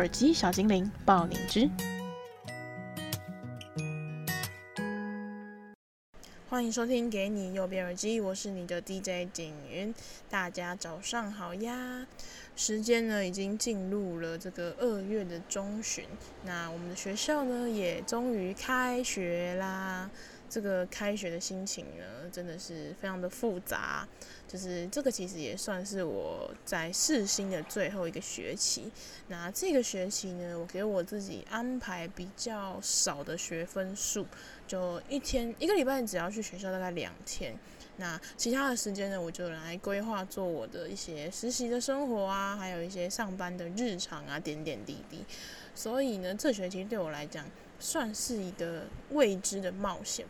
耳机小精灵爆你知，欢迎收听《给你右边耳机》，我是你的 DJ 景云，大家早上好呀！时间呢已经进入了这个二月的中旬，那我们的学校呢也终于开学啦。这个开学的心情呢，真的是非常的复杂。就是这个其实也算是我在世新的最后一个学期。那这个学期呢，我给我自己安排比较少的学分数，就一天一个礼拜只要去学校大概两天。那其他的时间呢，我就来规划做我的一些实习的生活啊，还有一些上班的日常啊，点点滴滴。所以呢，这学期对我来讲算是一个未知的冒险。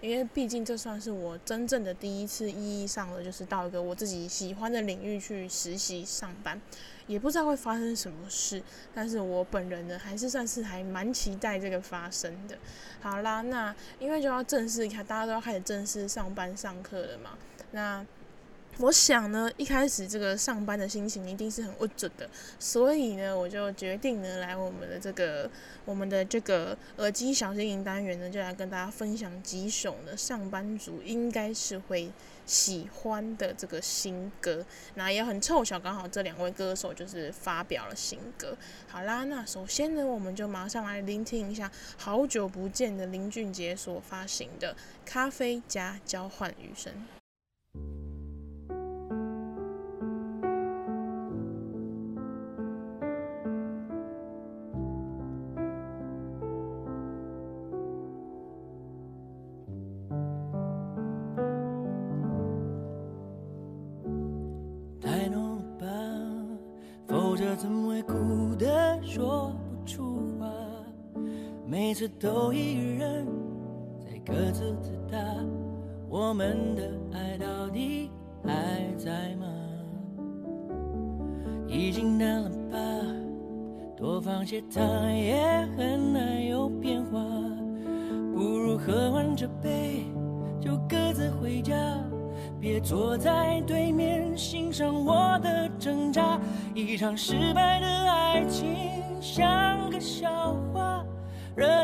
因为毕竟这算是我真正的第一次意义上的，就是到一个我自己喜欢的领域去实习上班，也不知道会发生什么事，但是我本人呢，还是算是还蛮期待这个发生的。好啦，那因为就要正式，大家都要开始正式上班上课了嘛，那。我想呢，一开始这个上班的心情一定是很郁卒的，所以呢，我就决定呢，来我们的这个我们的这个耳机小精灵单元呢，就来跟大家分享几首呢上班族应该是会喜欢的这个新歌。那也很凑巧，刚好这两位歌手就是发表了新歌。好啦，那首先呢，我们就马上来聆听一下好久不见的林俊杰所发行的《咖啡加交换余生》。都一个人在各自自答，我们的爱到底还在吗？已经淡了吧，多放些糖也很难有变化，不如喝完这杯就各自回家，别坐在对面欣赏我的挣扎，一场失败的爱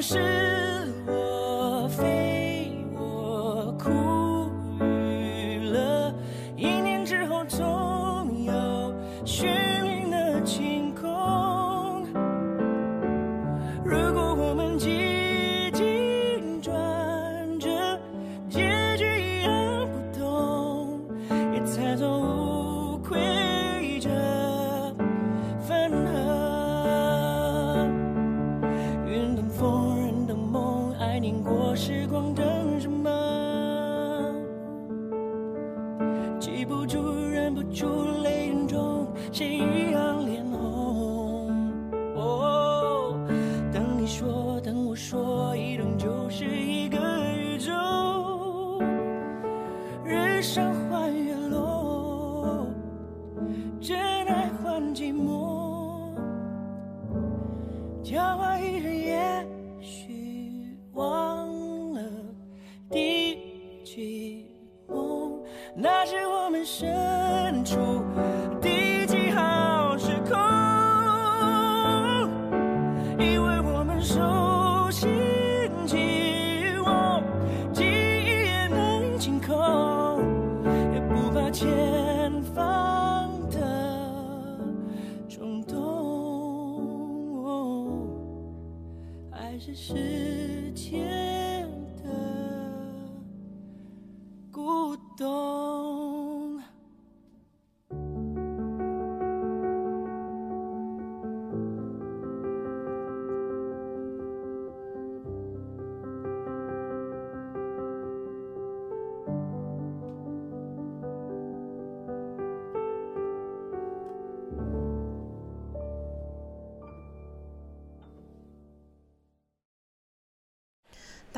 是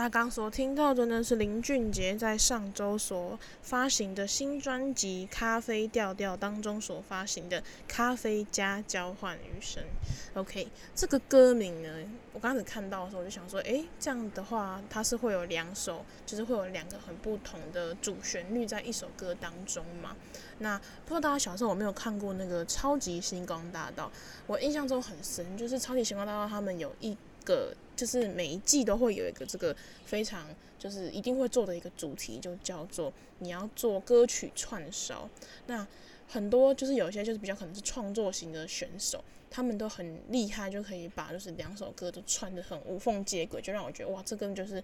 大家刚所听到的呢，是林俊杰在上周所发行的新专辑《咖啡调调》当中所发行的《咖啡加交换余生》。OK，这个歌名呢，我刚开始看到的时候，我就想说，诶，这样的话，它是会有两首，就是会有两个很不同的主旋律在一首歌当中嘛？那不知道大家小时候有没有看过那个《超级星光大道》？我印象中很深，就是《超级星光大道》他们有一个。就是每一季都会有一个这个非常就是一定会做的一个主题，就叫做你要做歌曲串烧。那很多就是有些就是比较可能是创作型的选手，他们都很厉害，就可以把就是两首歌都串得很无缝接轨，就让我觉得哇，这个就是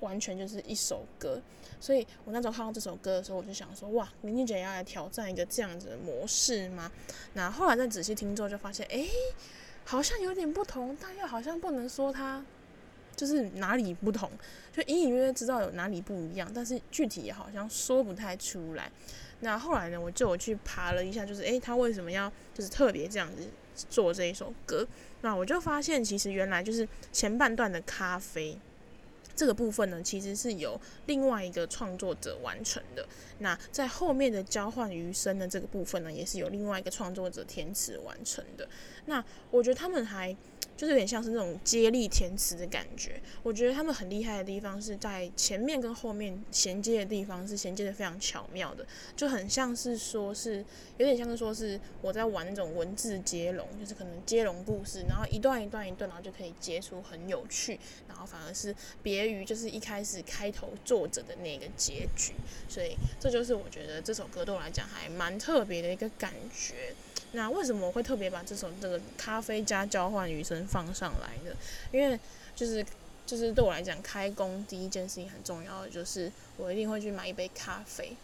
完全就是一首歌。所以我那时候看到这首歌的时候，我就想说哇，林俊杰要来挑战一个这样子的模式吗？那后来再仔细听之后，就发现哎，好像有点不同，但又好像不能说它。就是哪里不同，就隐隐约约知道有哪里不一样，但是具体也好像说不太出来。那后来呢，我就我去爬了一下，就是诶，他为什么要就是特别这样子做这一首歌？那我就发现，其实原来就是前半段的咖啡这个部分呢，其实是由另外一个创作者完成的。那在后面的交换余生的这个部分呢，也是由另外一个创作者填词完成的。那我觉得他们还。就是有点像是那种接力填词的感觉。我觉得他们很厉害的地方是在前面跟后面衔接的地方是衔接的非常巧妙的，就很像是说是有点像是说是我在玩那种文字接龙，就是可能接龙故事，然后一段一段一段，然后就可以接出很有趣，然后反而是别于就是一开始开头作者的那个结局。所以这就是我觉得这首歌对我来讲还蛮特别的一个感觉。那为什么我会特别把这首这个咖啡加交换余生放上来呢？因为就是就是对我来讲，开工第一件事情很重要的就是我一定会去买一杯咖啡，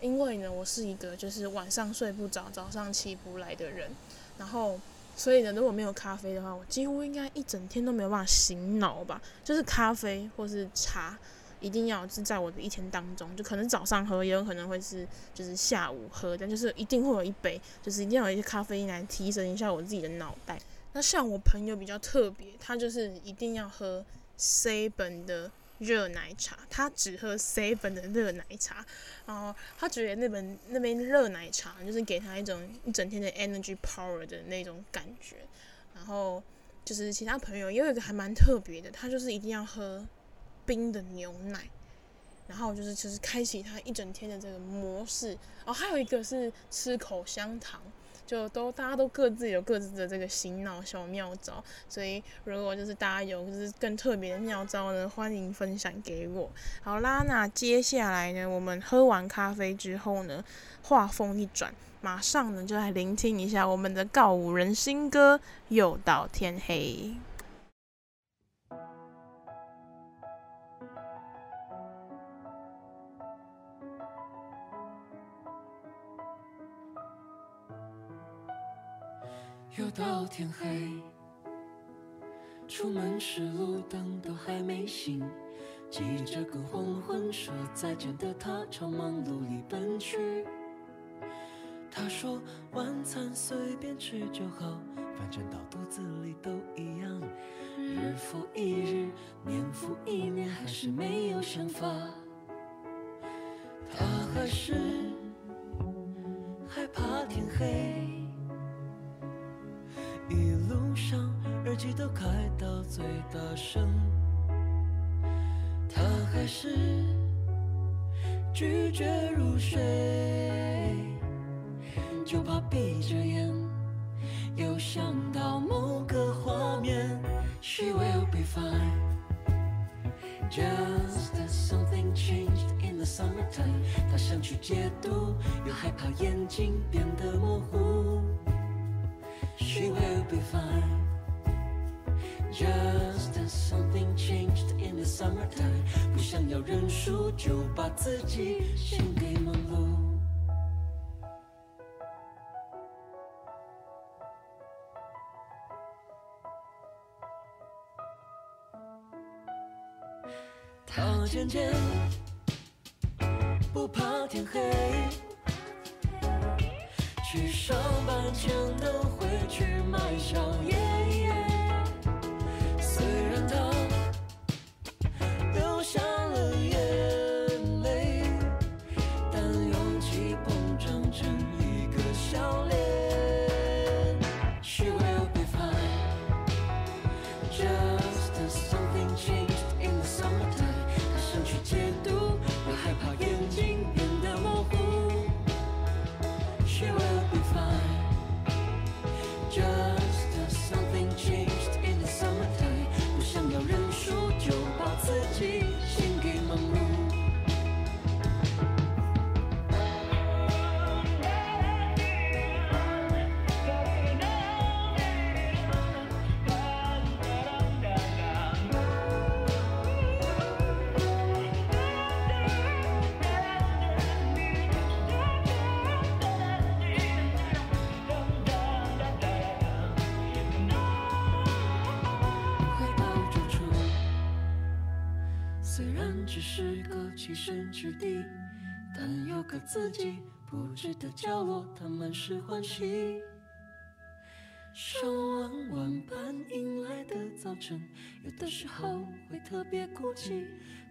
因为呢，我是一个就是晚上睡不着，早上起不来的人，然后所以呢，如果没有咖啡的话，我几乎应该一整天都没有办法醒脑吧，就是咖啡或是茶。一定要是在我的一天当中，就可能早上喝，也有可能会是就是下午喝，但就是一定会有一杯，就是一定要有一些咖啡因来提神一下我自己的脑袋。那像我朋友比较特别，他就是一定要喝 seven 的热奶茶，他只喝 seven 的热奶茶，然后他觉得那本那杯热奶茶就是给他一种一整天的 energy power 的那种感觉。然后就是其他朋友也有一个还蛮特别的，他就是一定要喝。冰的牛奶，然后就是就是开启他一整天的这个模式哦。还有一个是吃口香糖，就都大家都各自有各自的这个醒脑小妙招。所以如果就是大家有就是更特别的妙招呢，欢迎分享给我。好啦，那接下来呢，我们喝完咖啡之后呢，话锋一转，马上呢就来聆听一下我们的告五人新歌《又到天黑》。又到天黑，出门时路灯都还没醒，急着跟黄昏说再见的他朝忙碌里奔去。他说晚餐随便吃就好，反正到肚子里都一样。日复一日，年复一年，还是没有想法。他还是睛变得模糊。She will be fine, Just as something changed in the summertime，不想要认输，就把自己献给忙碌。他渐渐不怕天黑，去上班前都会去买宵夜。自己布置的角落，它满是欢喜。上完晚班迎来的早晨，有的时候会特别孤寂，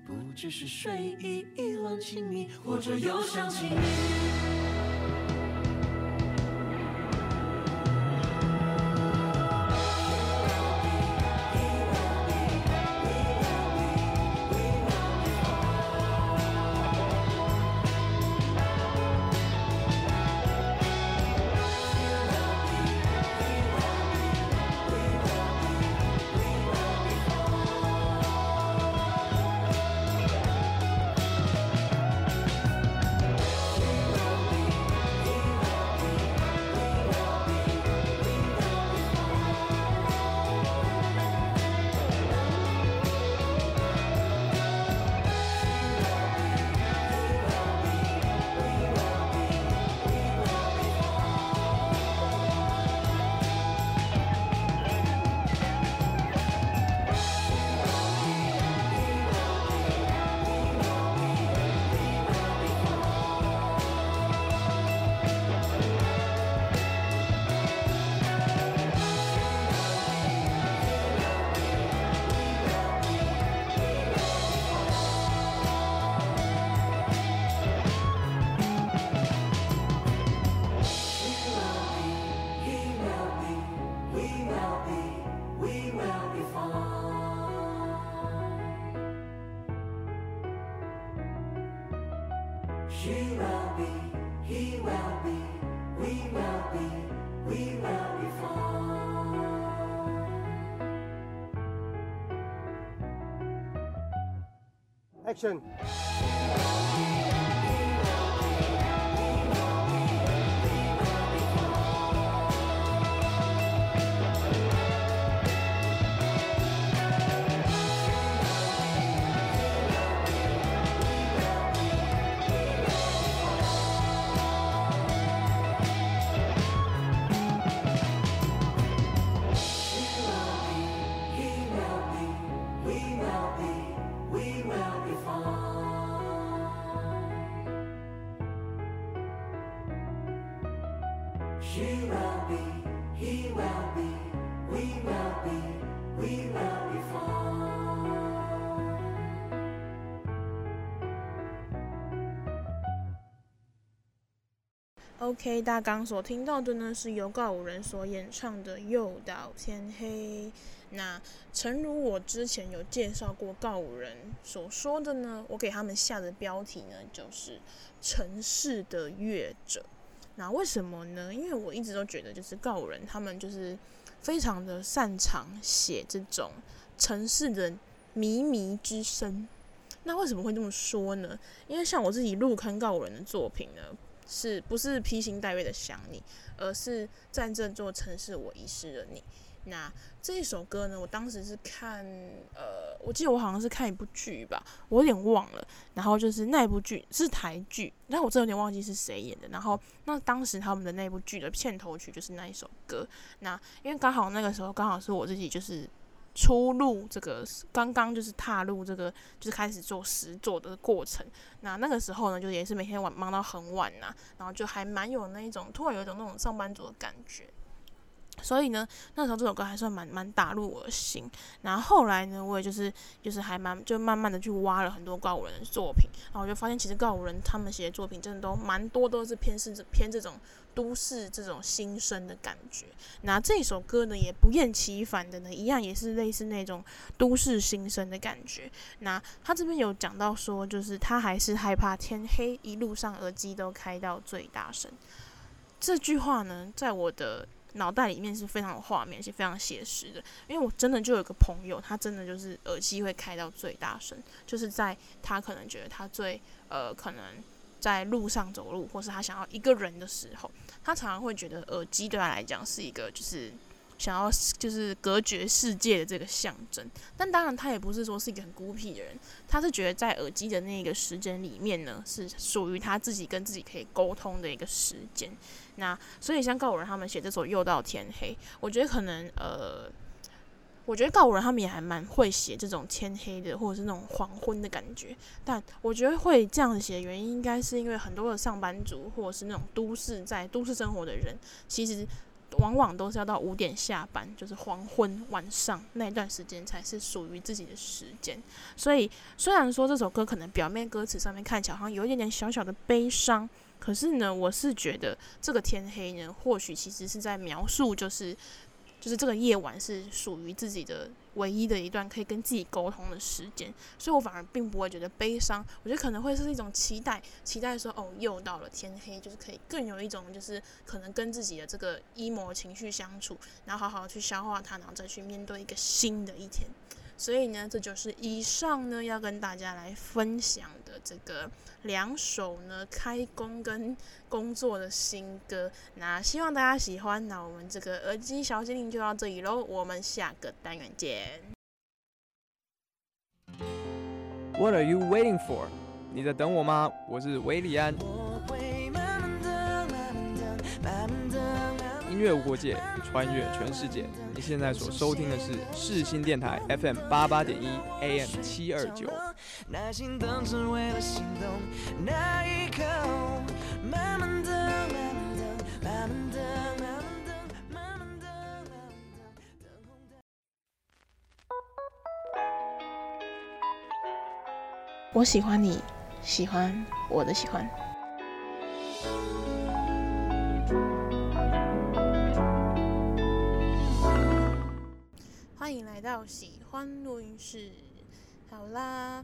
不只是睡意意乱情迷，或者又想起你。Action. K 大纲所听到的呢，是由告五人所演唱的《又到天黑》。那诚如我之前有介绍过告五人所说的呢，我给他们下的标题呢，就是“城市的乐者”。那为什么呢？因为我一直都觉得，就是告五人他们就是非常的擅长写这种城市的靡靡之声。那为什么会这么说呢？因为像我自己入坑告五人的作品呢。是不是披星戴月的想你，而是在这座城市我遗失了你？那这一首歌呢，我当时是看，呃，我记得我好像是看一部剧吧，我有点忘了。然后就是那部剧是台剧，但我真有点忘记是谁演的。然后那当时他们的那部剧的片头曲就是那一首歌。那因为刚好那个时候刚好是我自己就是初入这个，刚刚就是踏入这个，就是开始做实作的过程。那那个时候呢，就也是每天晚忙到很晚呐，然后就还蛮有那一种突然有一种那种上班族的感觉。所以呢，那时候这首歌还算蛮蛮打入我的心。然后后来呢，我也就是就是还蛮就慢慢的去挖了很多告五人的作品，然后我就发现其实告五人他们写的作品真的都蛮多都是偏是偏这种都市这种心声的感觉。那这首歌呢，也不厌其烦的呢，一样也是类似那种都市心声的感觉。那他这边有讲到说，就是他还是害怕天黑，一路上耳机都开到最大声。这句话呢，在我的。脑袋里面是非常有画面，是非常写实的。因为我真的就有个朋友，他真的就是耳机会开到最大声，就是在他可能觉得他最呃可能在路上走路，或是他想要一个人的时候，他常常会觉得耳机对他来讲是一个就是。想要就是隔绝世界的这个象征，但当然他也不是说是一个很孤僻的人，他是觉得在耳机的那个时间里面呢，是属于他自己跟自己可以沟通的一个时间。那所以像告五人他们写这首《又到天黑》，我觉得可能呃，我觉得告五人他们也还蛮会写这种天黑的或者是那种黄昏的感觉。但我觉得会这样写的原因，应该是因为很多的上班族或者是那种都市在都市生活的人，其实。往往都是要到五点下班，就是黄昏晚上那段时间才是属于自己的时间。所以虽然说这首歌可能表面歌词上面看起来好像有一点点小小的悲伤，可是呢，我是觉得这个天黑呢，或许其实是在描述就是。就是这个夜晚是属于自己的唯一的一段可以跟自己沟通的时间，所以我反而并不会觉得悲伤，我觉得可能会是一种期待，期待说哦，又到了天黑，就是可以更有一种就是可能跟自己的这个 emo 情绪相处，然后好好去消化它，然后再去面对一个新的一天。所以呢，这就是以上呢要跟大家来分享的这个两首呢开工跟工作的新歌。那希望大家喜欢。那我们这个耳机小精灵就到这里喽，我们下个单元见。What are you waiting for？你在等我吗？我是韦礼安。音乐无国界，穿越全世界。你现在所收听的是世新电台 FM 八八点一 AM 七二九。我喜欢你，喜欢我的喜欢。要喜欢录音室。好啦，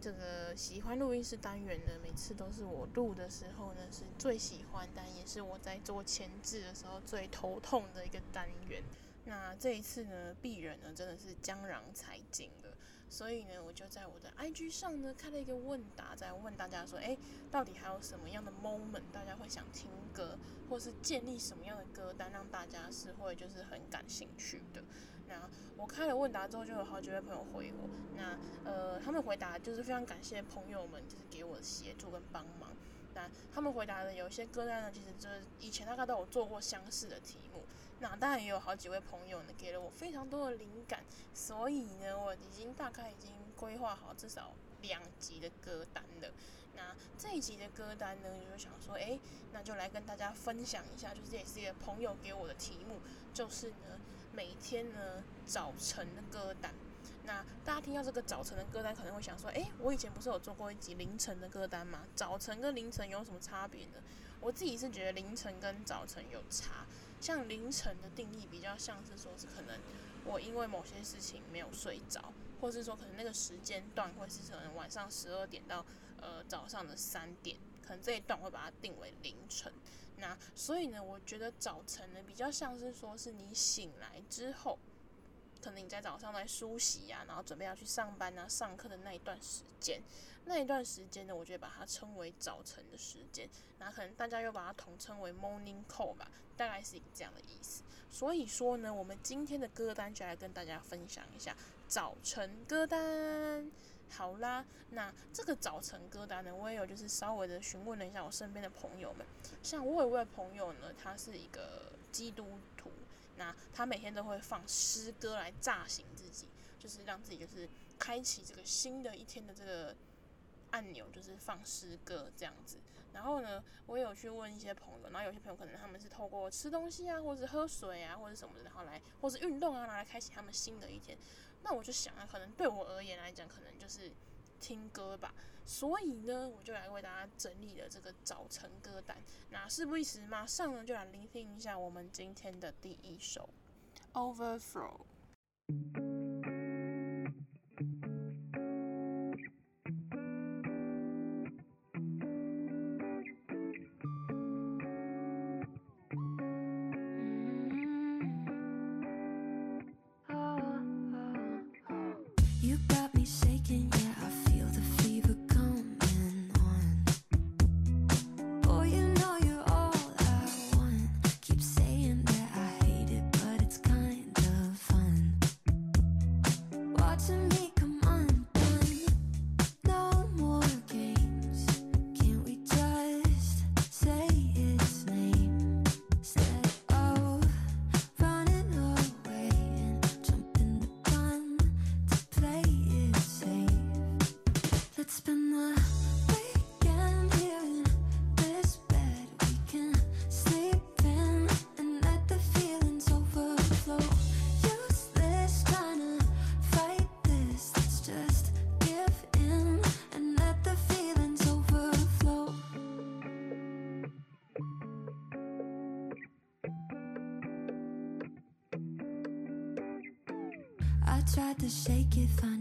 这个喜欢录音室单元呢，每次都是我录的时候呢，是最喜欢，但也是我在做前置的时候最头痛的一个单元。那这一次呢，鄙人呢真的是江郎才尽了，所以呢，我就在我的 IG 上呢开了一个问答，在问大家说，诶，到底还有什么样的 moment 大家会想听歌，或是建立什么样的歌单，让大家是会就是很感兴趣的。那我开了问答之后，就有好几位朋友回我。那呃，他们回答就是非常感谢朋友们，就是给我的协助跟帮忙。那他们回答的有一些歌单呢，其实就是以前大概都有做过相似的题目。那当然也有好几位朋友呢，给了我非常多的灵感。所以呢，我已经大概已经规划好至少两集的歌单了。那这一集的歌单呢，就想说，诶，那就来跟大家分享一下，就是这也是一个朋友给我的题目，就是呢。每天呢，早晨的歌单。那大家听到这个早晨的歌单，可能会想说：诶，我以前不是有做过一集凌晨的歌单吗？早晨跟凌晨有什么差别呢？我自己是觉得凌晨跟早晨有差。像凌晨的定义比较像是说，是可能我因为某些事情没有睡着，或是说可能那个时间段会是可能晚上十二点到呃早上的三点，可能这一段会把它定为凌晨。那所以呢，我觉得早晨呢比较像是说是你醒来之后可能你在早上在梳洗呀、然后准备要去上班啊、上课的那一段时间，那一段时间呢，我就把它称为早晨的时间。那可能大家又把它统称为 morning call 吧，大概是一个这样的意思。所以说呢，我们今天的歌单就来跟大家分享一下早晨歌单。好啦，那这个早晨歌单呢，我也有就是稍微的询问了一下我身边的朋友们。像我有一位朋友呢，他是一个基督徒，那他每天都会放诗歌来炸醒自己，就是让自己就是开启这个新的一天的这个按钮，就是放诗歌这样子。然后呢，我也有去问一些朋友，然后有些朋友可能他们是透过吃东西啊，或者喝水啊，或者什么的，然后来，或是运动啊，拿来开启他们新的一天。那我就想啊，可能对我而言来讲，可能就是听歌吧。所以呢，我就来为大家整理了这个早晨歌单。那事不宜迟，马上呢就来聆听一下我们今天的第一首《Overflow》。tried to shake it fine.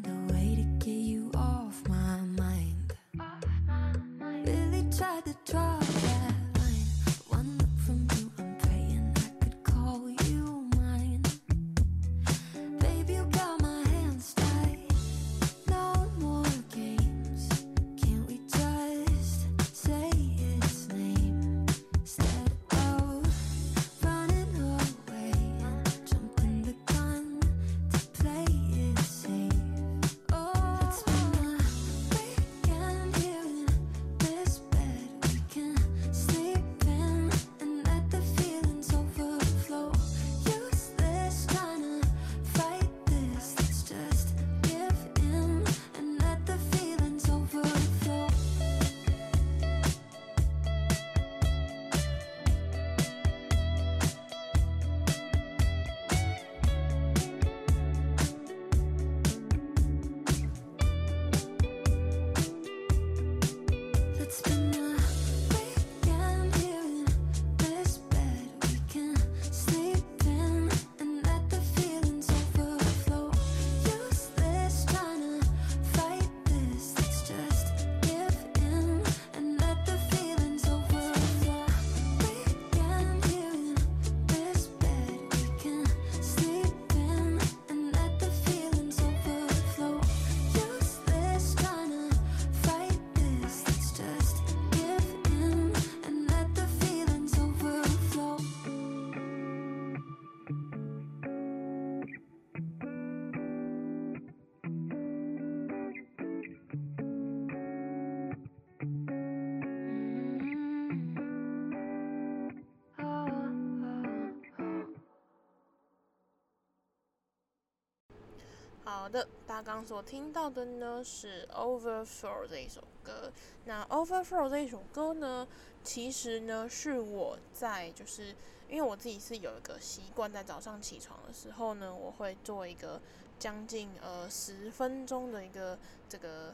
好的，大家刚所听到的呢是《Overflow》这一首歌。那《Overflow》这一首歌呢，其实呢是我在就是因为我自己是有一个习惯，在早上起床的时候呢，我会做一个将近呃十分钟的一个这个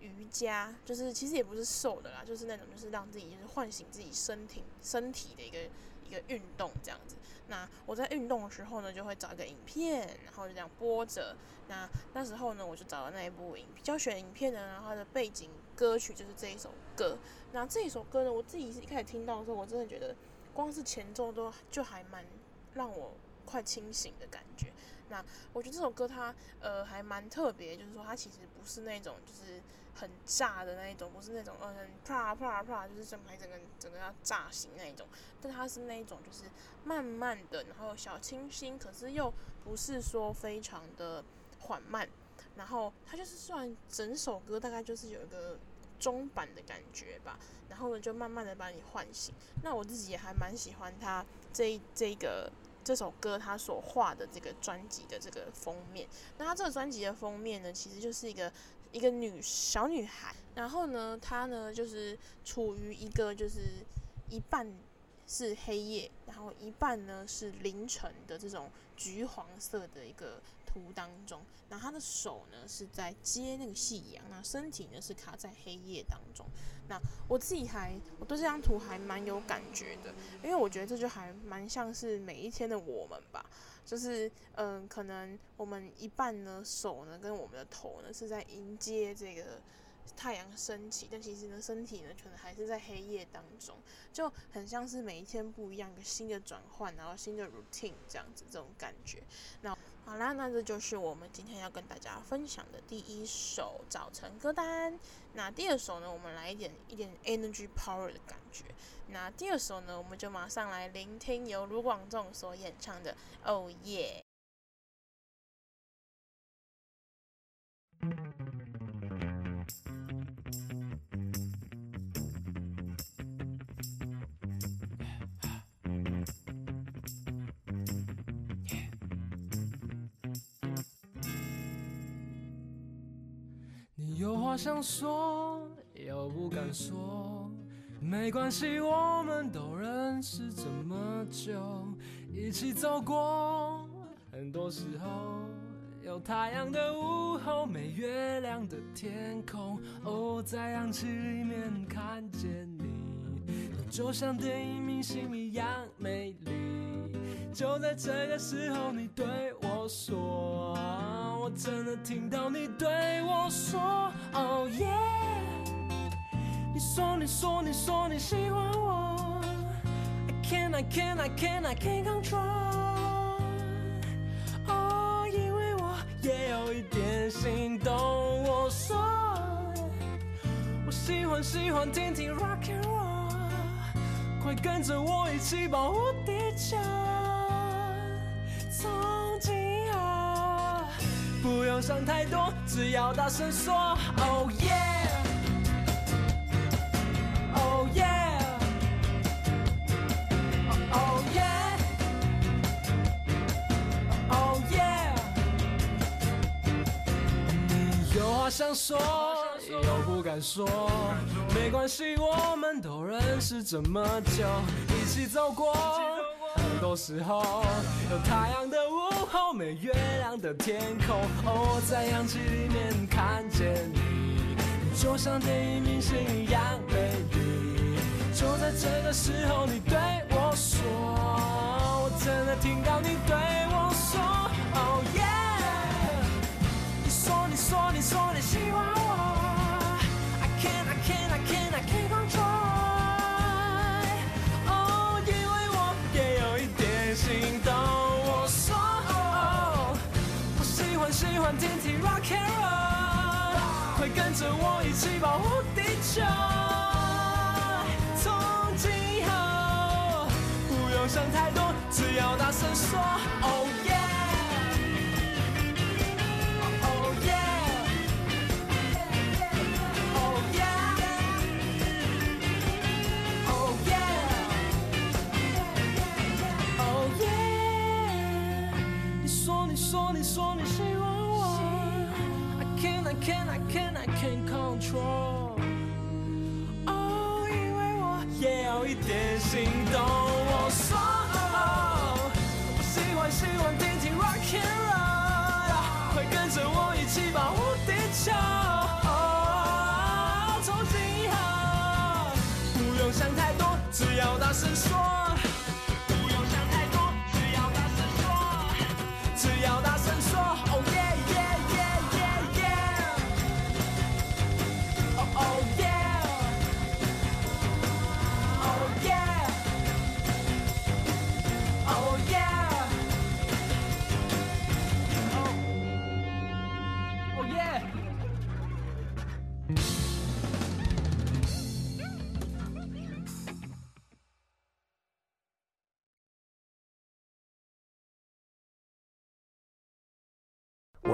瑜伽，就是其实也不是瘦的啦，就是那种就是让自己就是唤醒自己身体身体的一个一个运动这样子。那我在运动的时候呢，就会找一个影片，然后就这样播着。那那时候呢，我就找了那一部影教学影片呢，然后它的背景歌曲就是这一首歌。那这一首歌呢，我自己是一开始听到的时候，我真的觉得光是前奏都就还蛮让我快清醒的感觉。那我觉得这首歌它呃还蛮特别，就是说它其实不是那种就是很炸的那一种，不是那种嗯啪啪啪，就是整排整个整个要炸醒那一种，但它是那一种就是慢慢的，然后小清新，可是又不是说非常的缓慢，然后它就是算整首歌大概就是有一个中版的感觉吧，然后呢就慢慢的把你唤醒。那我自己也还蛮喜欢它这这个。这首歌他所画的这个专辑的这个封面，那他这个专辑的封面呢，其实就是一个一个女小女孩，然后呢，她呢就是处于一个就是一半是黑夜，然后一半呢是凌晨的这种橘黄色的一个。图当中，那他的手呢是在接那个夕阳，那身体呢是卡在黑夜当中。那我自己还我对这张图还蛮有感觉的，因为我觉得这就还蛮像是每一天的我们吧，就是嗯、可能我们一半呢手呢跟我们的头呢是在迎接这个。太阳升起，但其实呢，身体呢可能还是在黑夜当中，就很像是每一天不一样，一个新的转换，然后新的 routine 这样子，这种感觉。那好啦，那这就是我们今天要跟大家分享的第一首早晨歌单。那第二首呢，我们来一点一点 energy power 的感觉。那第二首呢，我们就马上来聆听由卢广仲所演唱的《Oh Yeah》。有话想说，又不敢说，没关系，我们都认识这么久，一起走过很多时候，有太阳的午后，没月亮的天空，哦，在氧气里面看见你，你就像电影明星一样美丽，就在这个时候，你对我说。我真的听到你对我说，Oh yeah，你说你说你说你喜欢我，I，Can I can I can I can control，哦，因为我也有一点心动。我说，我喜欢喜欢听听 rock and roll，快跟着我一起保护地球。不用想太多，只要大声说，Oh yeah，Oh yeah，Oh yeah，Oh yeah。你有话想说，又不敢说，没关系，我们都认识这么久，一起走过。很多时候，有太阳的后，没月亮的天空。哦，我在氧气里面看见你，你就像电影明星一样美丽。就在这个时候，你对我说，我真的听到你对我说，Oh yeah。你说，你说，你说你喜欢我，I can't, I can't, I can't, I can't control。喜欢听听 rock and roll，快跟着我一起保护地球。从今后不用想太多，只要大声说 OK 说。哦因为我也有一点心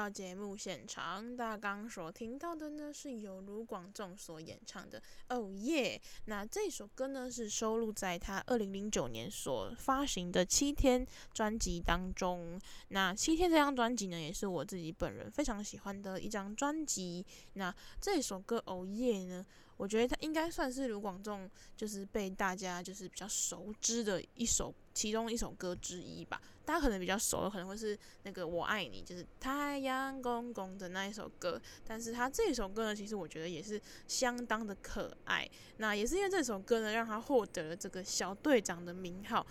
到节目现场。大家刚所听到的呢，是由卢广仲所演唱的《哦耶》。那这首歌呢，是收录在他二零零九年所发行的《七天》专辑当中。那《七天》这张专辑呢，也是我自己本人非常喜欢的一张专辑。那这首歌《哦耶》呢，我觉得它应该算是卢广仲就是被大家就是比较熟知的一首其中一首歌之一吧。大家可能比较熟的可能会是那个我爱你，就是太阳公公的那一首歌。但是他这首歌呢，其实我觉得也是相当的可爱。那也是因为这首歌呢，让他获得了这个小队长的名号。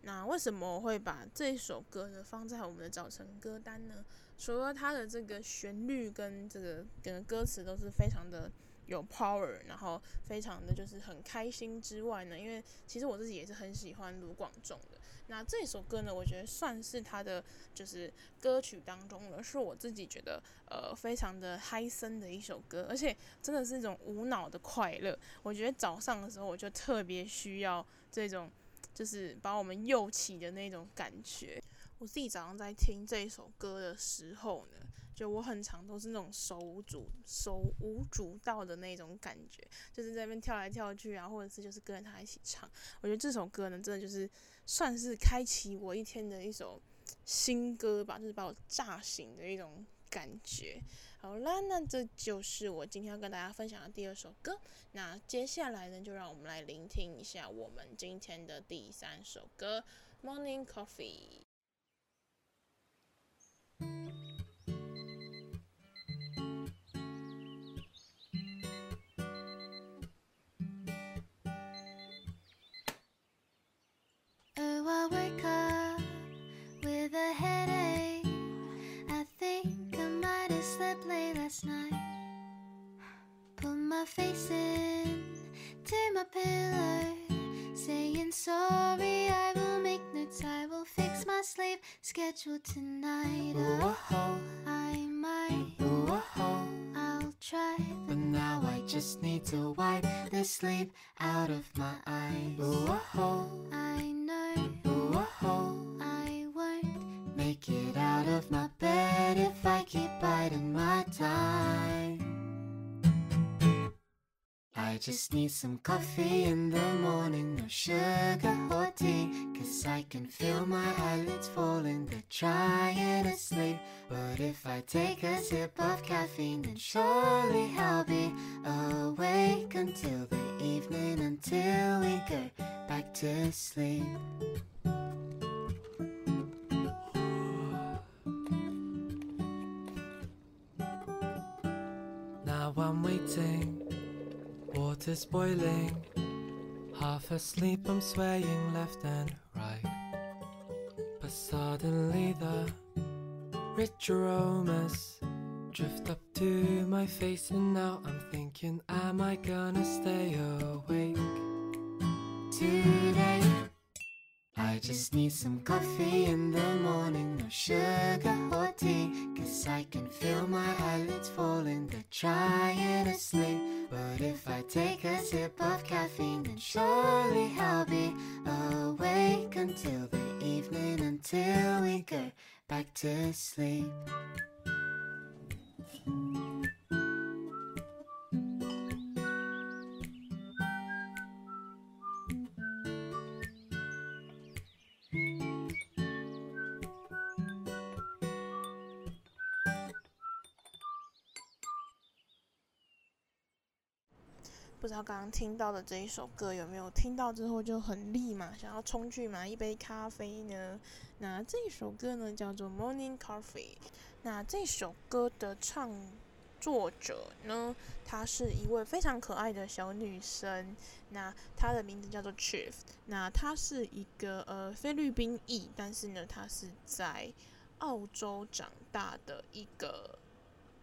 那为什么我会把这首歌呢放在我们的早晨歌单呢？除了它的这个旋律跟这个跟歌词都是非常的有 power，然后非常的就是很开心之外呢，因为其实我自己也是很喜欢卢广仲。那这首歌呢，我觉得算是他的就是歌曲当中呢，是我自己觉得呃非常的嗨森的一首歌，而且真的是一种无脑的快乐。我觉得早上的时候我就特别需要这种就是把我们诱起的那种感觉。我自己早上在听这一首歌的时候呢，就我很常都是那种手舞足手舞足蹈的那种感觉，就是在那边跳来跳去啊，或者是就是跟着他一起唱。我觉得这首歌呢，真的就是。算是开启我一天的一首新歌吧，就是把我炸醒的一种感觉。好啦，那这就是我今天要跟大家分享的第二首歌。那接下来呢，就让我们来聆听一下我们今天的第三首歌《Morning Coffee》。I wake up with a headache? I think I might have slept late last night. Put my face in to my pillow, saying sorry. I will make notes. I will fix my sleep schedule tonight. Oh, I might try, but now I just need to wipe the sleep out of my eyes. Ooh, oh, oh. I know. Ooh, oh, oh. I won't make it out of my bed if I keep biding my time. I just need some coffee in the morning, no sugar or tea. Cause I can feel my eyelids falling, they're trying to sleep. But if I take a sip of caffeine, then surely I'll be awake until the evening, until we go back to sleep. Now I'm waiting water's boiling. Half asleep, I'm swaying left and right. But suddenly the rich aromas drift up to my face, and now I'm thinking, am I gonna stay awake today? I just need some coffee in the morning, no sugar or tea. Cause I can feel my eyelids falling, they're trying to sleep. But if I take a sip of caffeine, then surely I'll be awake until the evening, until we go back to sleep. 刚刚听到的这一首歌有没有听到之后就很立马想要冲去买一杯咖啡呢？那这首歌呢叫做《Morning Coffee》。那这首歌的唱作者呢，她是一位非常可爱的小女生。那她的名字叫做 Chief。那她是一个呃菲律宾裔，但是呢她是在澳洲长大的一个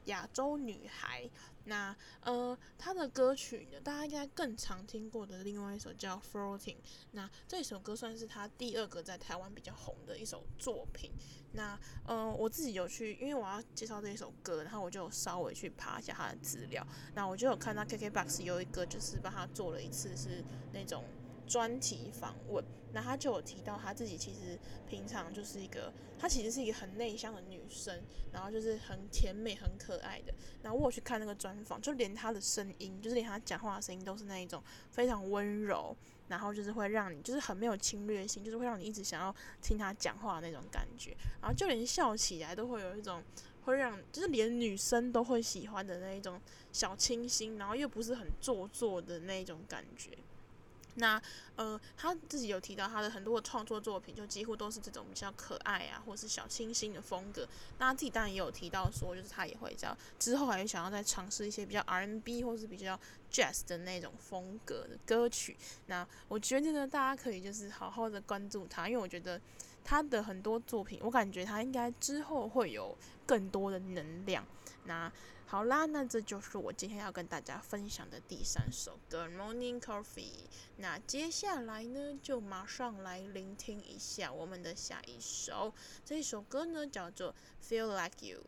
亚洲女孩。那呃，她的歌曲呢，大家应该更常听过的另外一首叫《Floating》。那这首歌算是她第二个在台湾比较红的一首作品。那呃，我自己有去，因为我要介绍这一首歌，然后我就稍微去爬一下她的资料。那我就有看到 KKBOX 有一个，就是帮她做了一次是那种。专题访问，那他就有提到他自己其实平常就是一个，他其实是一个很内向的女生，然后就是很甜美、很可爱的。然后我有去看那个专访，就连他的声音，就是连他讲话的声音都是那一种非常温柔，然后就是会让你就是很没有侵略性，就是会让你一直想要听他讲话的那种感觉。然后就连笑起来都会有一种会让，就是连女生都会喜欢的那一种小清新，然后又不是很做作的那一种感觉。那呃，他自己有提到他的很多的创作作品，就几乎都是这种比较可爱啊，或是小清新的风格。那他自己当然也有提到说，就是他也会这样，之后还想要再尝试一些比较 R&B 或是比较 Jazz 的那种风格的歌曲。那我觉得呢，大家可以就是好好的关注他，因为我觉得他的很多作品，我感觉他应该之后会有更多的能量。那好啦，那这就是我今天要跟大家分享的第三首歌《Morning Coffee》。那接下来呢，就马上来聆听一下我们的下一首。这一首歌呢，叫做《Feel Like You》。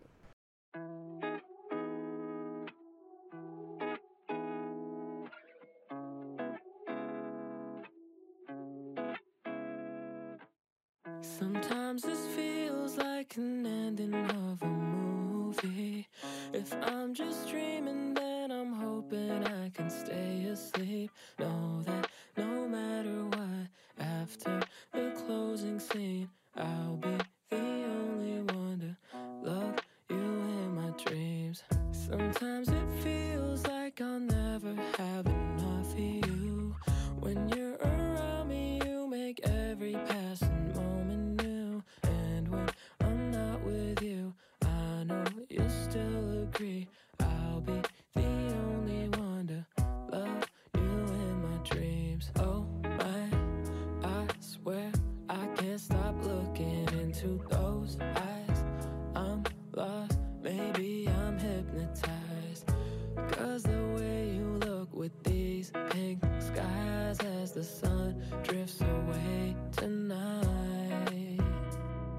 Drifts away tonight.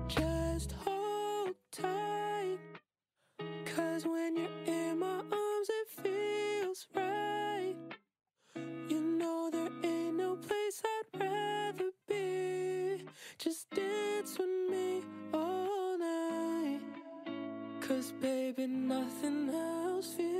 Just hold tight. Cause when you're in my arms, it feels right. You know there ain't no place I'd rather be. Just dance with me all night. Cause baby, nothing else feels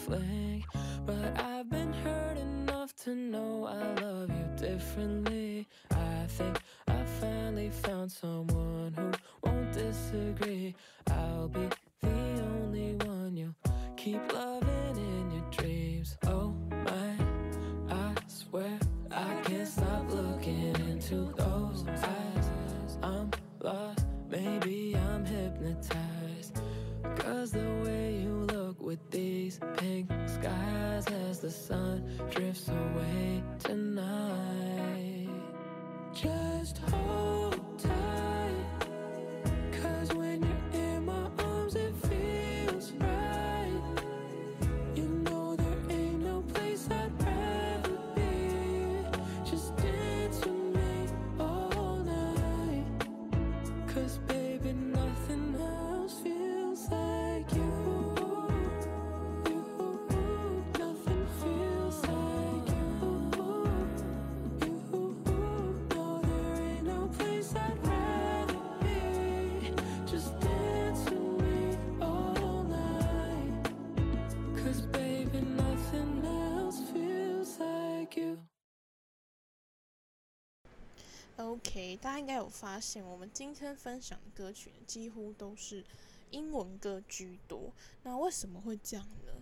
flame. OK，大家应该有发现，我们今天分享的歌曲几乎都是英文歌居多。那为什么会这样呢？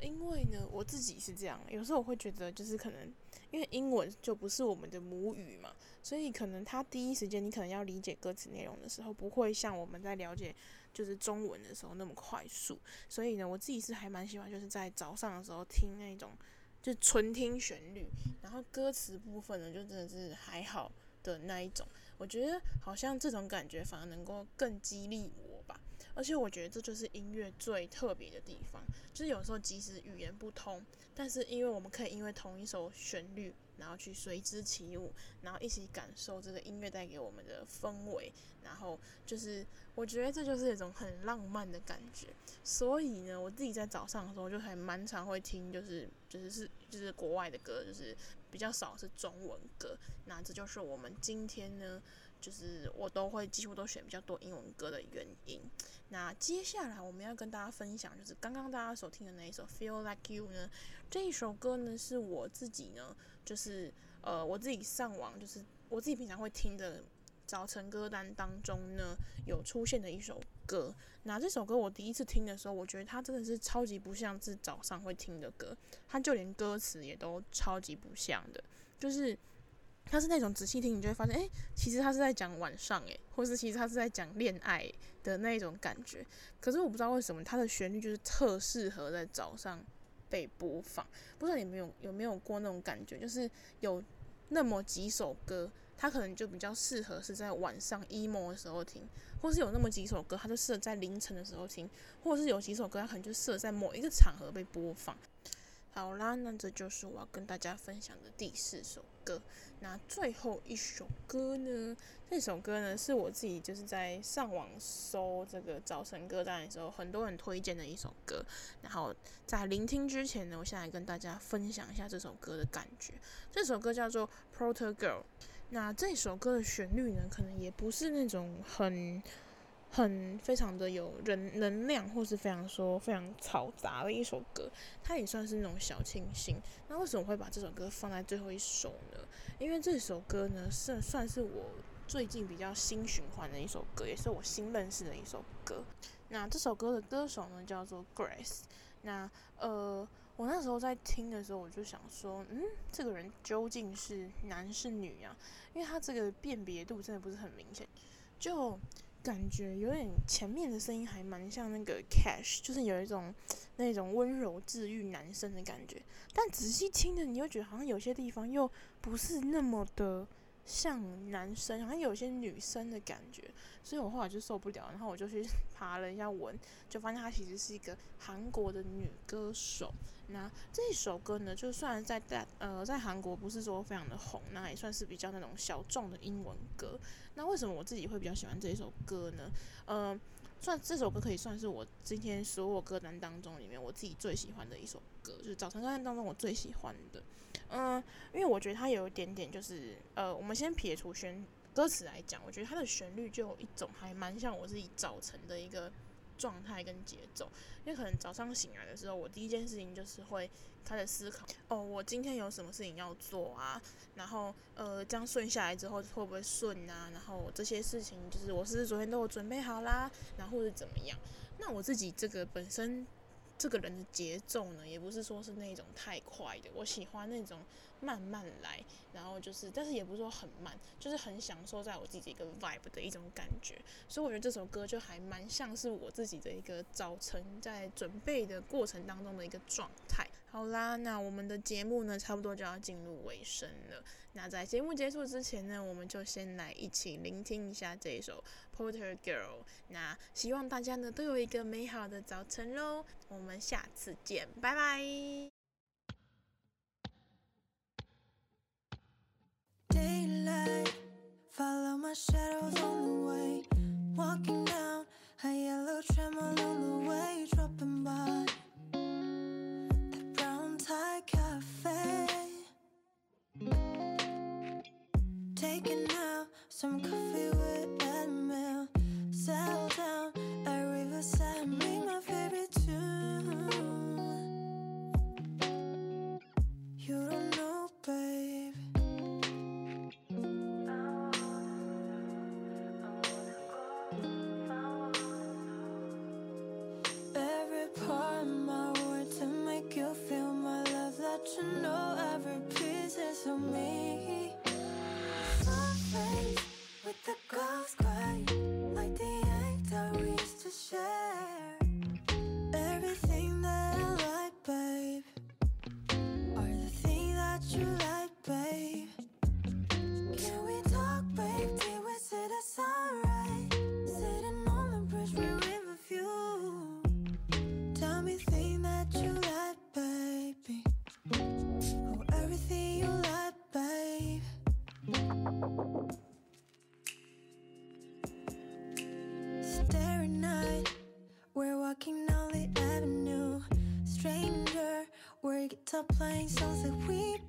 因为呢，我自己是这样，有时候我会觉得，就是可能因为英文就不是我们的母语嘛，所以可能他第一时间你可能要理解歌词内容的时候，不会像我们在了解就是中文的时候那么快速。所以呢，我自己是还蛮喜欢，就是在早上的时候听那种，就纯听旋律，然后歌词部分呢，就真的是还好的那一种。我觉得好像这种感觉反而能够更激励我吧。而且我觉得这就是音乐最特别的地方，就是有时候即使语言不通，但是因为我们可以因为同一首旋律，然后去随之起舞，然后一起感受这个音乐带给我们的氛围，然后就是我觉得这就是一种很浪漫的感觉。所以呢，我自己在早上的时候就还蛮常会听，就是就是是就是国外的歌，就是比较少是中文歌。那这就是我们今天呢。就是我都会几乎都选比较多英文歌的原因。那接下来我们要跟大家分享，就是刚刚大家所听的那一首《Feel Like You》呢，这一首歌呢是我自己呢，就是呃我自己上网，就是我自己平常会听的早晨歌单当中呢有出现的一首歌。那这首歌我第一次听的时候，我觉得它真的是超级不像是早上会听的歌，它就连歌词也都超级不像的，就是。他是那种仔细听，你就会发现，诶、其实他是在讲晚上，诶，或是其实他是在讲恋爱的那种感觉。可是我不知道为什么，他的旋律就是特适合在早上被播放。不知道你们有有没有过那种感觉，就是有那么几首歌，它可能就比较适合是在晚上 emo 的时候听，或是有那么几首歌，它就适合在凌晨的时候听，或者是有几首歌，它可能就适合在某一个场合被播放。好啦，那这就是我要跟大家分享的第四首歌。那最后一首歌呢？这首歌呢是我自己就是在上网搜这个早晨歌单的时候，很多人推荐的一首歌。然后在聆听之前呢，我先来跟大家分享一下这首歌的感觉。这首歌叫做《Proter Girl》。那这首歌的旋律呢，可能也不是那种很。很非常的有人能量，或是非常说非常嘈杂的一首歌，它也算是那种小清新。那为什么会把这首歌放在最后一首呢？因为这首歌呢，是算是我最近比较新循环的一首歌，也是我新认识的一首歌。那这首歌的歌手呢，叫做 Grace。那呃，我那时候在听的时候，我就想说，嗯，这个人究竟是男是女啊？因为他这个辨别度真的不是很明显，就。感觉有点前面的声音还蛮像那个 Cash，就是有一种 那种温柔治愈男生的感觉。但仔细听的，你又觉得好像有些地方又不是那么的像男生，好像有些女生的感觉。所以我后来就受不了，然后我就去 爬了一下文，就发现她其实是一个韩国的女歌手。那这一首歌呢，就算在在呃在韩国不是说非常的红，那也算是比较那种小众的英文歌。那为什么我自己会比较喜欢这一首歌呢？呃，算这首歌可以算是我今天所有歌单当中里面我自己最喜欢的一首歌，就是早晨歌单当中我最喜欢的。嗯、因为我觉得它有一点点就是呃，我们先撇除旋歌词来讲，我觉得它的旋律就有一种还蛮像我自己早晨的一个。状态跟节奏，因为可能早上醒来的时候，我第一件事情就是会开始思考，哦，我今天有什么事情要做啊？然后，呃，这样顺下来之后会不会顺啊？然后这些事情就是我是不是昨天都有准备好啦？然后是怎么样？那我自己这个本身这个人的节奏呢，也不是说是那种太快的，我喜欢那种。慢慢来，然后就是，但是也不是说很慢，就是很享受在我自己一个 vibe 的一种感觉，所以我觉得这首歌就还蛮像是我自己的一个早晨在准备的过程当中的一个状态。好啦，那我们的节目呢，差不多就要进入尾声了。那在节目结束之前呢，我们就先来一起聆听一下这首《Porter Girl》。那希望大家呢都有一个美好的早晨喽。我们下次见，拜拜。Follow my shadows on the way Walking down a yellow tremor on the way droppin' by cafe. Taking out some coffee with Admiral Settle down at Riverside Make my favorite tune. You top playing songs that we